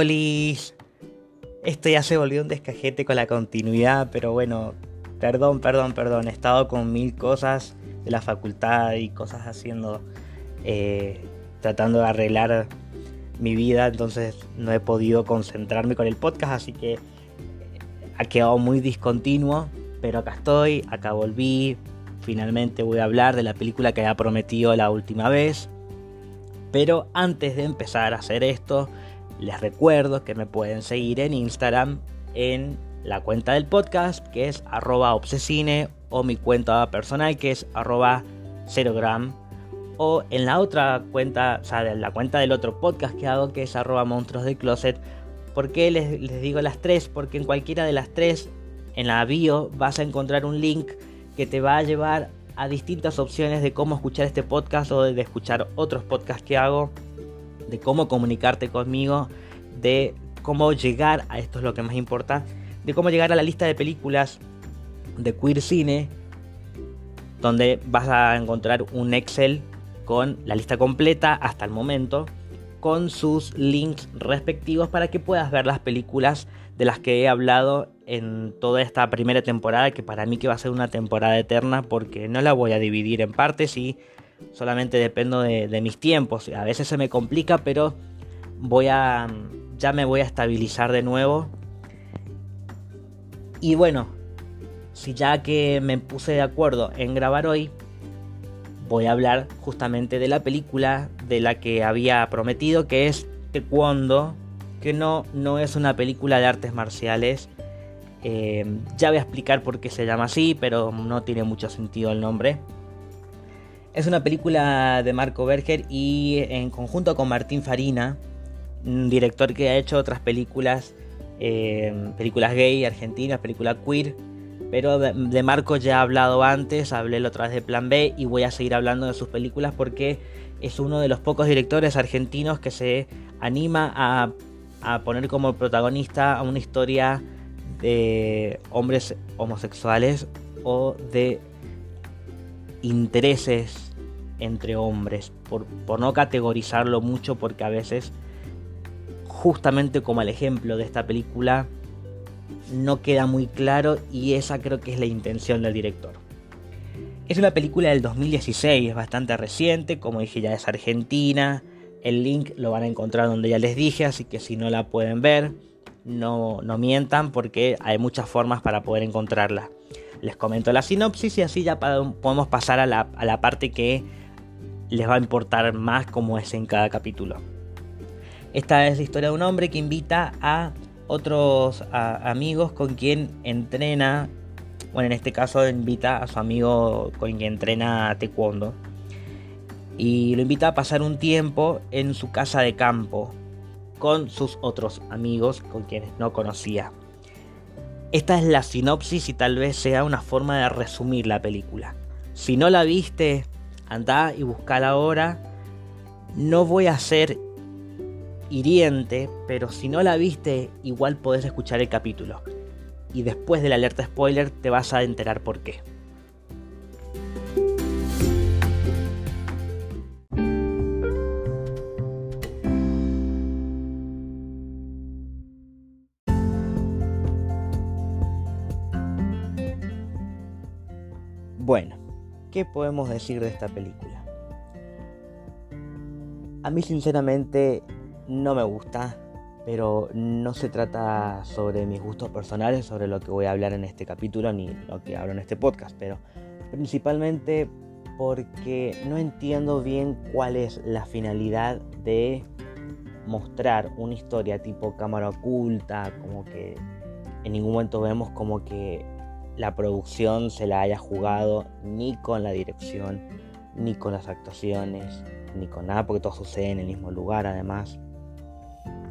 Esto ya se volvió un descajete con la continuidad, pero bueno, perdón, perdón, perdón. He estado con mil cosas de la facultad y cosas haciendo, eh, tratando de arreglar mi vida, entonces no he podido concentrarme con el podcast, así que ha quedado muy discontinuo, pero acá estoy, acá volví, finalmente voy a hablar de la película que había prometido la última vez. Pero antes de empezar a hacer esto, les recuerdo que me pueden seguir en Instagram en la cuenta del podcast que es arroba obsesine o mi cuenta personal que es arroba cerogram o en la otra cuenta, o sea, en la cuenta del otro podcast que hago que es arroba monstruos de closet. ¿Por qué les, les digo las tres? Porque en cualquiera de las tres, en la bio, vas a encontrar un link que te va a llevar a distintas opciones de cómo escuchar este podcast o de escuchar otros podcasts que hago, de cómo comunicarte conmigo, de cómo llegar a esto es lo que más importa, de cómo llegar a la lista de películas de Queer Cine, donde vas a encontrar un Excel con la lista completa hasta el momento, con sus links respectivos para que puedas ver las películas de las que he hablado en toda esta primera temporada, que para mí que va a ser una temporada eterna porque no la voy a dividir en partes y solamente dependo de, mis tiempos. A veces se me complica, pero voy a ya me voy a estabilizar de nuevo. Y bueno, si ya que me puse de acuerdo en grabar hoy, voy a hablar justamente de la película de la que había prometido, que es Taekwondo que no, no es una película de artes marciales. Eh, ya voy a explicar por qué se llama así, pero no tiene mucho sentido el nombre. Es una película de Marco Berger y en conjunto con Martín Farina, un director que ha hecho otras películas, eh, películas gay argentinas, películas queer. Pero de, Marco ya he hablado antes, hablé otra vez de Plan B y voy a seguir hablando de sus películas porque es uno de los pocos directores argentinos que se anima a poner como protagonista a una historia de hombres homosexuales o de intereses entre hombres, por, no categorizarlo mucho porque a veces, justamente como el ejemplo de esta película, no queda muy claro y esa creo que es la intención del director. Es una película del 2016, es bastante reciente, como dije ya es argentina, el link lo van a encontrar donde ya les dije, así que si no la pueden ver, no, no mientan porque hay muchas formas para poder encontrarla. Les comento la sinopsis y así ya podemos pasar a la, a la parte que les va a importar más como es en cada capítulo. Esta es la historia de un hombre que invita a otros amigos con quien entrena, bueno en este caso invita a su amigo con quien entrena taekwondo y lo invita a pasar un tiempo en su casa de campo con sus otros amigos con quienes no conocía. Esta es la sinopsis y tal vez sea una forma de resumir la película. Si no la viste, anda y buscala ahora. No voy a ser hiriente, pero si no la viste, igual podés escuchar el capítulo. Y después de la alerta spoiler te vas a enterar por qué. ¿Qué podemos decir de esta película? A mí sinceramente no me gusta, pero no se trata sobre mis gustos personales, sobre lo que voy a hablar en este capítulo, ni lo que hablo en este podcast, pero principalmente porque no entiendo bien cuál es la finalidad de mostrar una historia tipo cámara oculta, como que en ningún momento vemos como que la producción se la haya jugado ni con la dirección, ni con las actuaciones, ni con nada, porque todo sucede en el mismo lugar además,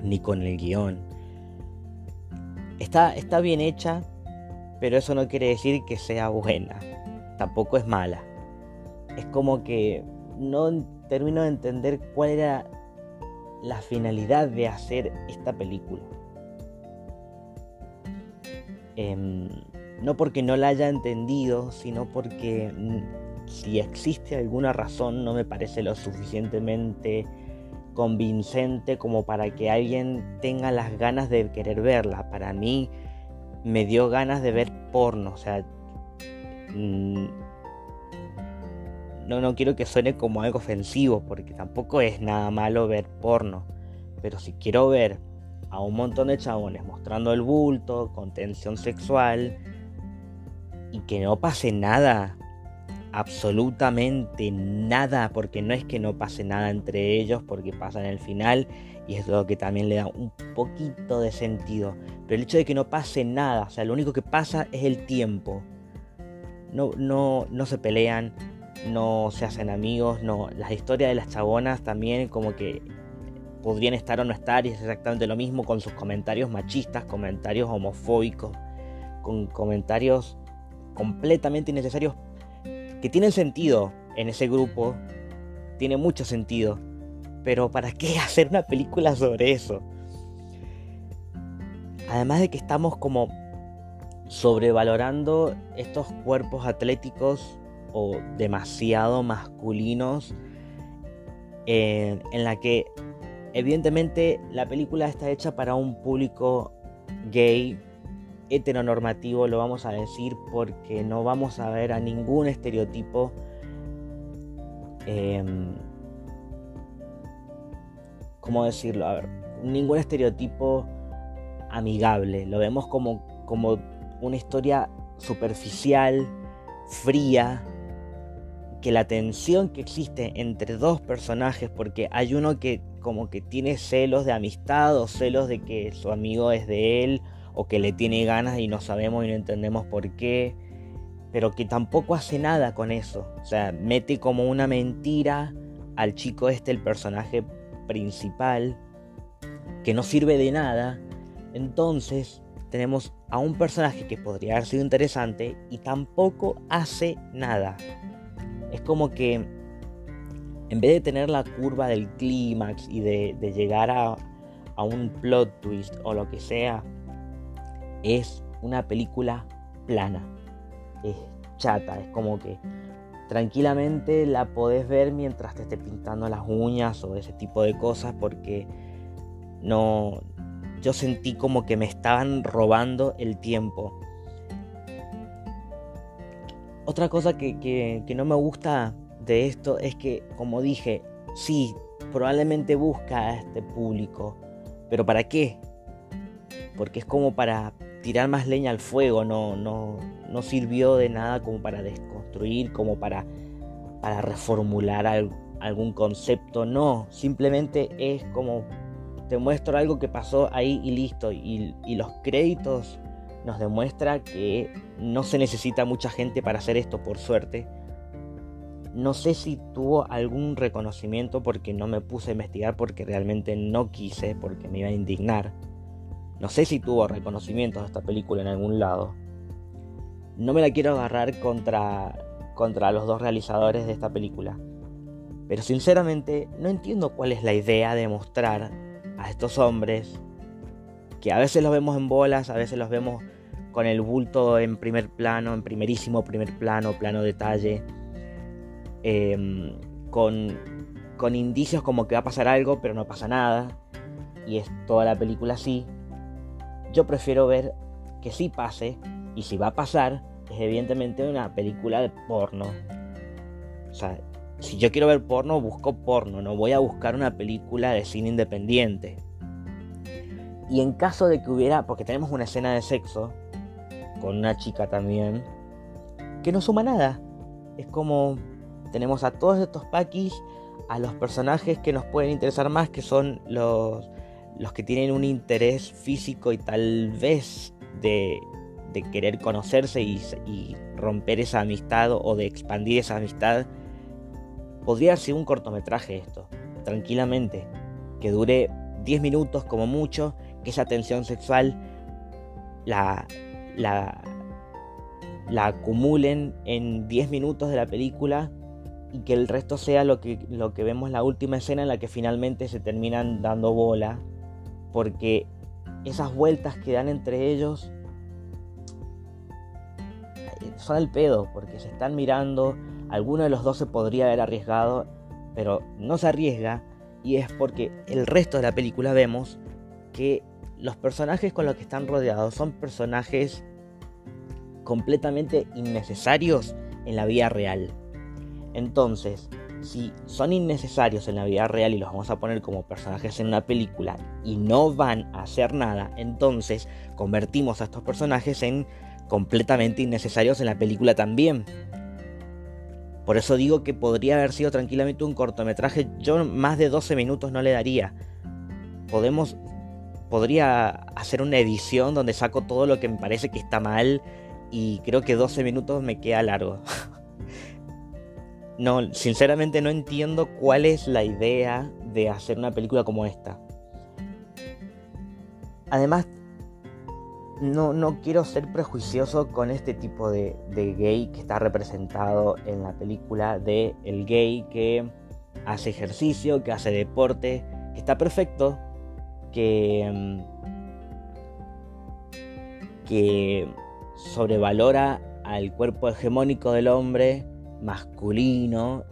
ni con el guion. Está, está bien hecha, pero eso no quiere decir que sea buena, tampoco es mala. Es como que no termino de entender cuál era la finalidad de hacer esta película. Eh, no porque no la haya entendido, sino porque mm, si existe alguna razón no me parece lo suficientemente convincente como para que alguien tenga las ganas de querer verla. Para mí me dio ganas de ver porno, o sea, mm, no, no quiero que suene como algo ofensivo, porque tampoco es nada malo ver porno. Pero si quiero ver a un montón de chabones mostrando el bulto, con tensión sexual, y que no pase nada, absolutamente nada, porque no es que no pase nada entre ellos, porque pasa en el final, y es lo que también le da un poquito de sentido. Pero el hecho de que no pase nada, o sea, lo único que pasa es el tiempo. No, no, no se pelean, no se hacen amigos, no. Las historias de las chabonas también como que podrían estar o no estar y es exactamente lo mismo con sus comentarios machistas, comentarios homofóbicos, con comentarios completamente innecesarios que tienen sentido en ese grupo, tiene mucho sentido, pero ¿para qué hacer una película sobre eso? Además de que estamos como sobrevalorando estos cuerpos atléticos o demasiado masculinos en, la que evidentemente la película está hecha para un público gay heteronormativo lo vamos a decir porque no vamos a ver a ningún estereotipo em, ¿cómo decirlo? A ver, ningún estereotipo amigable, lo vemos como, como una historia superficial, fría, que la tensión que existe entre dos personajes, porque hay uno que como que tiene celos de amistad o celos de que su amigo es de él, o que le tiene ganas y no sabemos y no entendemos por qué, pero que tampoco hace nada con eso, o sea, mete como una mentira al chico este, el personaje principal, que no sirve de nada, entonces tenemos a un personaje que podría haber sido interesante y tampoco hace nada. Es como que en vez de tener la curva del clímax y de, llegar a, a, un plot twist o lo que sea, es una película plana. Es chata, es como que tranquilamente la podés ver mientras te esté pintando las uñas o ese tipo de cosas porque no, yo sentí como que me estaban robando el tiempo. Otra cosa que, no me gusta de esto es que, como dije, sí, probablemente busca a este público, pero ¿para qué? Porque es como para tirar más leña al fuego, no, no, no sirvió de nada como para desconstruir, como para, para reformular algún concepto, no, simplemente es como te muestro algo que pasó ahí y listo. Y, los créditos nos demuestra que no se necesita mucha gente para hacer esto, por suerte. No sé si tuvo algún reconocimiento porque no me puse a investigar porque realmente no quise, porque me iba a indignar. No sé si tuvo reconocimientos de esta película en algún lado. No me la quiero agarrar contra, contra los dos realizadores de esta película. Pero sinceramente no entiendo cuál es la idea de mostrar a estos hombres, que a veces los vemos en bolas, a veces los vemos con el bulto en primer plano, en primerísimo primer plano, plano detalle, em, con, con indicios como que va a pasar algo, pero no pasa nada, y es toda la película así. Yo prefiero ver que sí pase, y si va a pasar, es evidentemente una película de porno. O sea, si yo quiero ver porno, busco porno, no voy a buscar una película de cine independiente. Y en caso de que hubiera, porque tenemos una escena de sexo, con una chica también, que no suma nada. Es como tenemos a todos estos paquis, a los personajes que nos pueden interesar más, que son los, los que tienen un interés físico y tal vez de, de querer conocerse y, romper esa amistad o de expandir esa amistad Podría ser un cortometraje esto, tranquilamente, que dure 10 minutos como mucho, que esa tensión sexual la, acumulen en 10 minutos de la película y que el resto sea lo que, vemos la última escena en la que finalmente se terminan dando bola, porque esas vueltas que dan entre ellos son el pedo, porque se están mirando, alguno de los dos se podría haber arriesgado, pero no se arriesga Y es porque el resto de la película vemos que los personajes con los que están rodeados son personajes completamente innecesarios en la vida real. Entonces, si son innecesarios en la vida real y los vamos a poner como personajes en una película y no van a hacer nada, entonces convertimos a estos personajes en completamente innecesarios en la película también. Por eso digo que podría haber sido tranquilamente un cortometraje. Yo más de 12 minutos no le daría. Podemos. Podría hacer una edición donde saco todo lo que me parece que está mal. Y creo que 12 minutos me queda largo. no, sinceramente no entiendo cuál es la idea de hacer una película como esta. Además, no, quiero ser prejuicioso con este tipo de, gay que está representado en la película de el gay que hace ejercicio, que hace deporte, que está perfecto, que, mm, que sobrevalora al cuerpo hegemónico del hombre masculino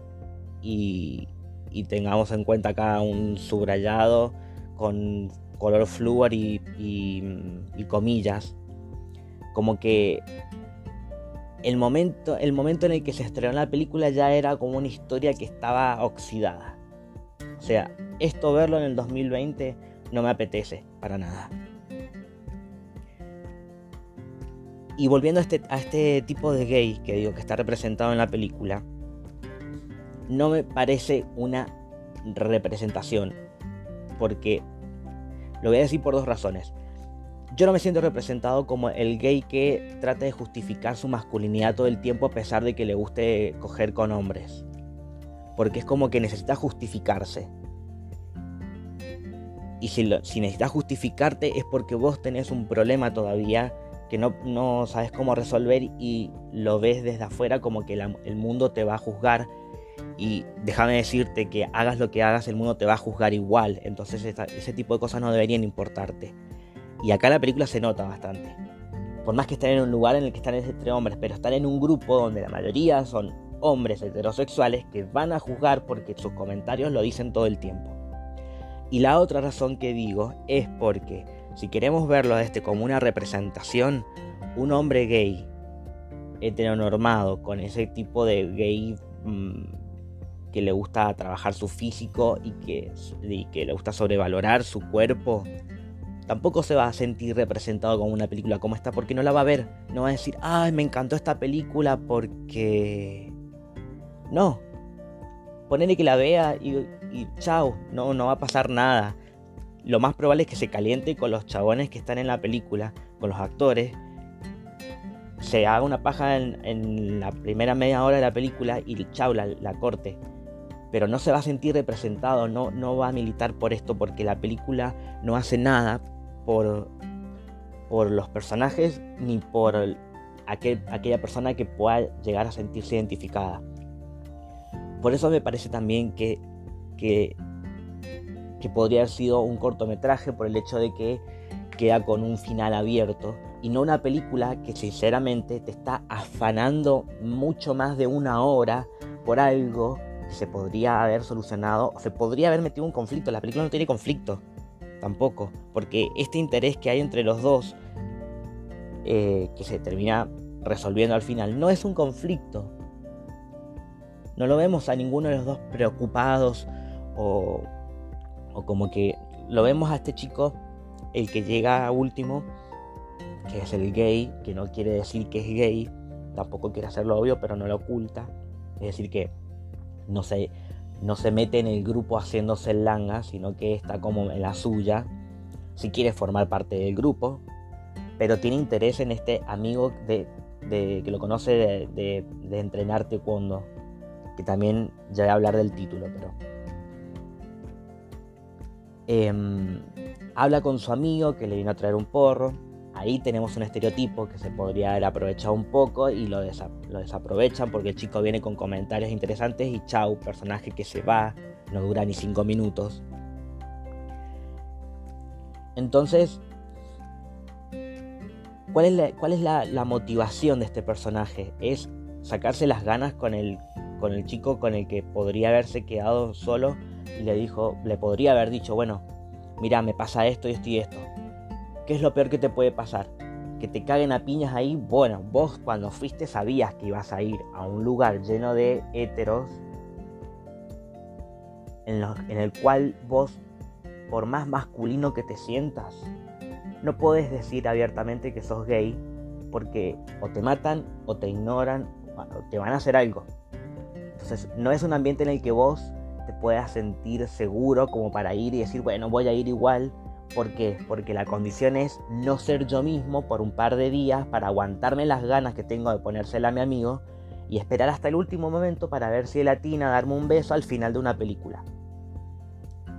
y, y tengamos en cuenta acá un subrayado con color flúor y, comillas. Como que el momento, el momento en el que se estrenó la película ya era como una historia que estaba oxidada. O sea, esto verlo en el 2020 no me apetece para nada. Y volviendo a este, a este tipo de gay que digo que está representado en la película, no me parece una representación. Porque lo voy a decir por dos razones. Yo no me siento representado como el gay que trata de justificar su masculinidad todo el tiempo a pesar de que le guste coger con hombres. Porque es como que necesita justificarse. Y si, necesitas justificarte es porque vos tenés un problema todavía que no, no sabes cómo resolver y lo ves desde afuera como que el mundo te va a juzgar y déjame decirte que hagas lo que hagas, el mundo te va a juzgar igual. Entonces ese tipo de cosas no deberían importarte. Y acá la película se nota bastante. Por más que estén en un lugar en el que están entre hombres, pero están en un grupo donde la mayoría son hombres heterosexuales que van a juzgar porque sus comentarios lo dicen todo el tiempo. Y la otra razón que digo es porque si queremos verlo este como una representación, un hombre gay heteronormado con ese tipo de gay mm, que le gusta trabajar su físico y que, que le gusta sobrevalorar su cuerpo, tampoco se va a sentir representado con una película como esta porque no la va a ver. No va a decir, ay, me encantó esta película porque... No. Ponele que la vea y, y chao, no, no va a pasar nada. Lo más probable es que se caliente con los chabones que están en la película, con los actores. Se haga una paja en, la primera media hora de la película y chao, la corte pero no se va a sentir representado, no, no va a militar por esto porque la película no hace nada por, por los personajes ni por aquella persona que pueda llegar a sentirse identificada. Por eso me parece también que, que, que podría haber sido un cortometraje por el hecho de que queda con un final abierto y no una película que sinceramente te está afanando mucho más de una hora por algo se podría haber solucionado, o se podría haber metido un conflicto. La película no tiene conflicto, tampoco, porque este interés que hay entre los dos, eh, que se termina resolviendo al final, no es un conflicto. No lo vemos a ninguno de los dos preocupados o, o como que lo vemos a este chico, el que llega último, que es el gay, que no quiere decir que es gay, tampoco quiere hacerlo obvio, pero no lo oculta. Es decir, que no se, no se mete en el grupo haciéndose el langa, sino que está como en la suya, si quiere formar parte del grupo, pero tiene interés en este amigo de, que lo conoce de, de, de que también ya voy a hablar del título, pero... Em, habla con su amigo que le vino a traer un porro Ahí tenemos un estereotipo que se podría haber aprovechado un poco y lo, desaprovechan porque el chico viene con comentarios interesantes y chau, personaje que se va, no dura ni cinco minutos. Entonces, ¿cuál es, la, motivación de este personaje? Es sacarse las ganas con el, con el chico con el que podría haberse quedado solo y le dijo, le podría haber dicho, bueno, mira, me pasa esto y esto y esto. ¿Qué es lo peor que te puede pasar? Que te caguen a piñas ahí. Bueno, vos cuando fuiste sabías que ibas a ir a un lugar lleno de héteros en, en el cual vos, por más masculino que te sientas, no puedes decir abiertamente que sos gay porque o te matan o te ignoran o te van a hacer algo. Entonces no es un ambiente en el que vos te puedas sentir seguro como para ir y decir, bueno, voy a ir igual. ¿Por qué? Porque la condición es no ser yo mismo por un par de días para aguantarme las ganas que tengo de ponérsela a mi amigo y esperar hasta el último momento para ver si él atina a darme un beso al final de una película.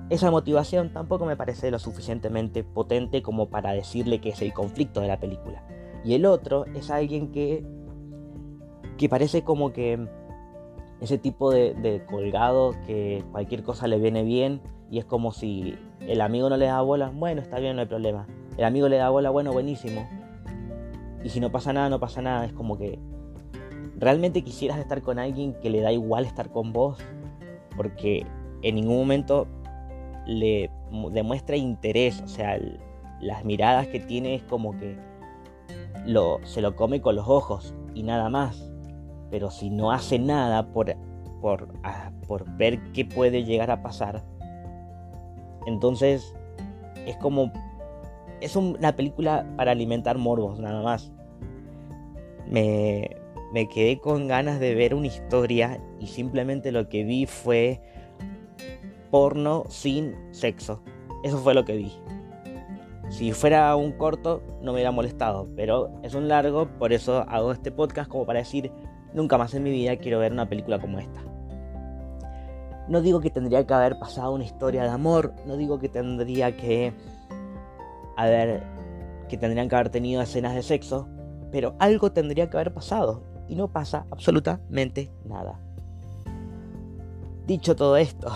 Esa motivación tampoco me parece lo suficientemente potente como para decirle que es el conflicto de la película. Y el otro es alguien que, que parece como que ese tipo de, colgado que cualquier cosa le viene bien y es como si el amigo no le da bola, bueno, está bien, no hay problema. El amigo le da bola, bueno, buenísimo. Y si no pasa nada, no pasa nada. Es como que realmente quisieras estar con alguien que le da igual estar con vos, porque en ningún momento le demuestra interés, o sea, las miradas que tiene es como que lo, se lo come con los ojos y nada más pero si no hace nada por, por, ah, por ver qué puede llegar a pasar, entonces es como... Es una película para alimentar morbos, nada más. Me, me quedé con ganas de ver una historia y simplemente lo que vi fue porno sin sexo. Eso fue lo que vi. Si fuera un corto no me hubiera molestado, pero es un largo, por eso hago este podcast como para decir, Nunca más en mi vida quiero ver una película como esta. No digo que tendría que haber pasado una historia de amor, no digo que tendría que haber que tendrían que haber tenido escenas de sexo, pero algo tendría que haber pasado y no pasa absolutamente nada. Dicho todo esto,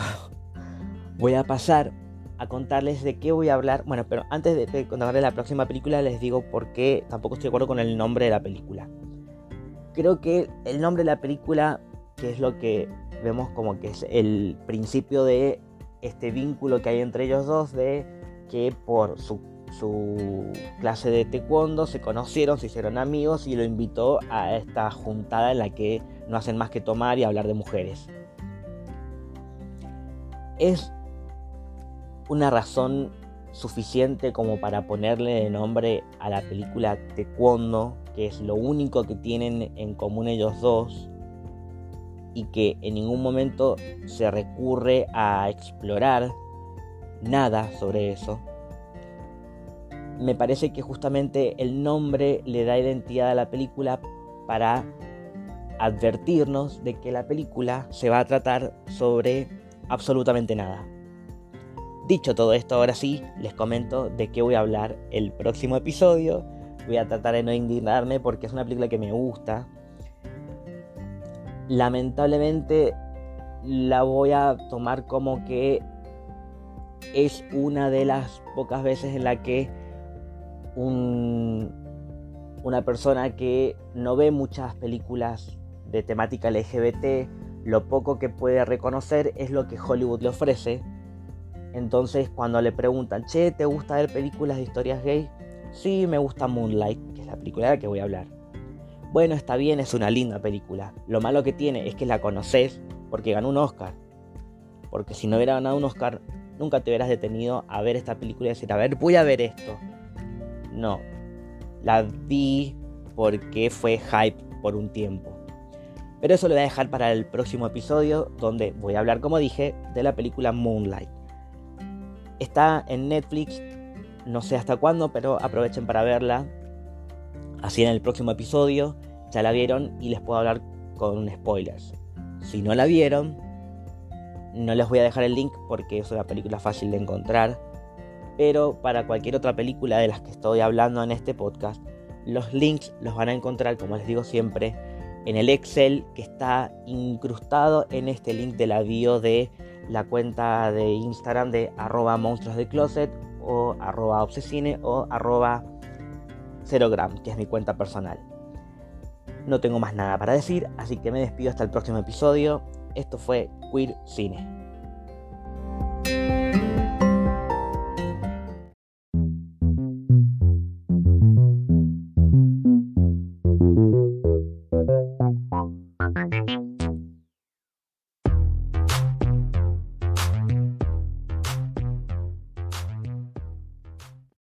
voy a pasar a contarles de qué voy a hablar. Bueno, pero antes de contarles la próxima película les digo por qué tampoco estoy de acuerdo con el nombre de la película creo que el nombre de la película, que es lo que vemos como que es el principio de este vínculo que hay entre ellos dos, de que por su, clase de taekwondo se conocieron, se hicieron amigos y lo invitó a esta juntada en la que no hacen más que tomar y hablar de mujeres. Es una razón suficiente como para ponerle de nombre a la película Taekwondo que es lo único que tienen en común ellos dos y que en ningún momento se recurre a explorar nada sobre eso. Me parece que justamente el nombre le da identidad a la película para advertirnos de que la película se va a tratar sobre absolutamente nada. Dicho todo esto, ahora sí, les comento de qué voy a hablar el próximo episodio Voy a tratar de no indignarme porque es una película que me gusta. Lamentablemente la voy a tomar como que es una de las pocas veces en la que un, una persona que no ve muchas películas de temática LGBT, lo poco que puede reconocer es lo que Hollywood le ofrece. Entonces cuando le preguntan, che, ¿te gusta ver películas de historias gay? Sí, me gusta Moonlight, que es la película de la que voy a hablar. Bueno, está bien, es una linda película. Lo malo que tiene es que la conoces porque ganó un Oscar. Porque si no hubiera ganado un Oscar, nunca te hubieras detenido a ver esta película y decir, a ver, voy a ver esto. No, la vi porque fue hype por un tiempo. Pero eso lo voy a dejar para el próximo episodio, donde voy a hablar, como dije, de la película Moonlight. Está en Netflix, no sé hasta cuándo, pero aprovechen para verla. Así en el próximo episodio ya la vieron y les puedo hablar con spoilers. Si no la vieron, no les voy a dejar el link porque es una película fácil de encontrar. Pero para cualquier otra película de las que estoy hablando en este podcast, los links los van a encontrar, como les digo siempre, en el Excel que está incrustado en este link de la bio de la cuenta de Instagram de arroba monstruos de closet o arroba obsesine o arroba cerogram, que es mi cuenta personal. No tengo más nada para decir, así que me despido hasta el próximo episodio. Esto fue Queer Cine.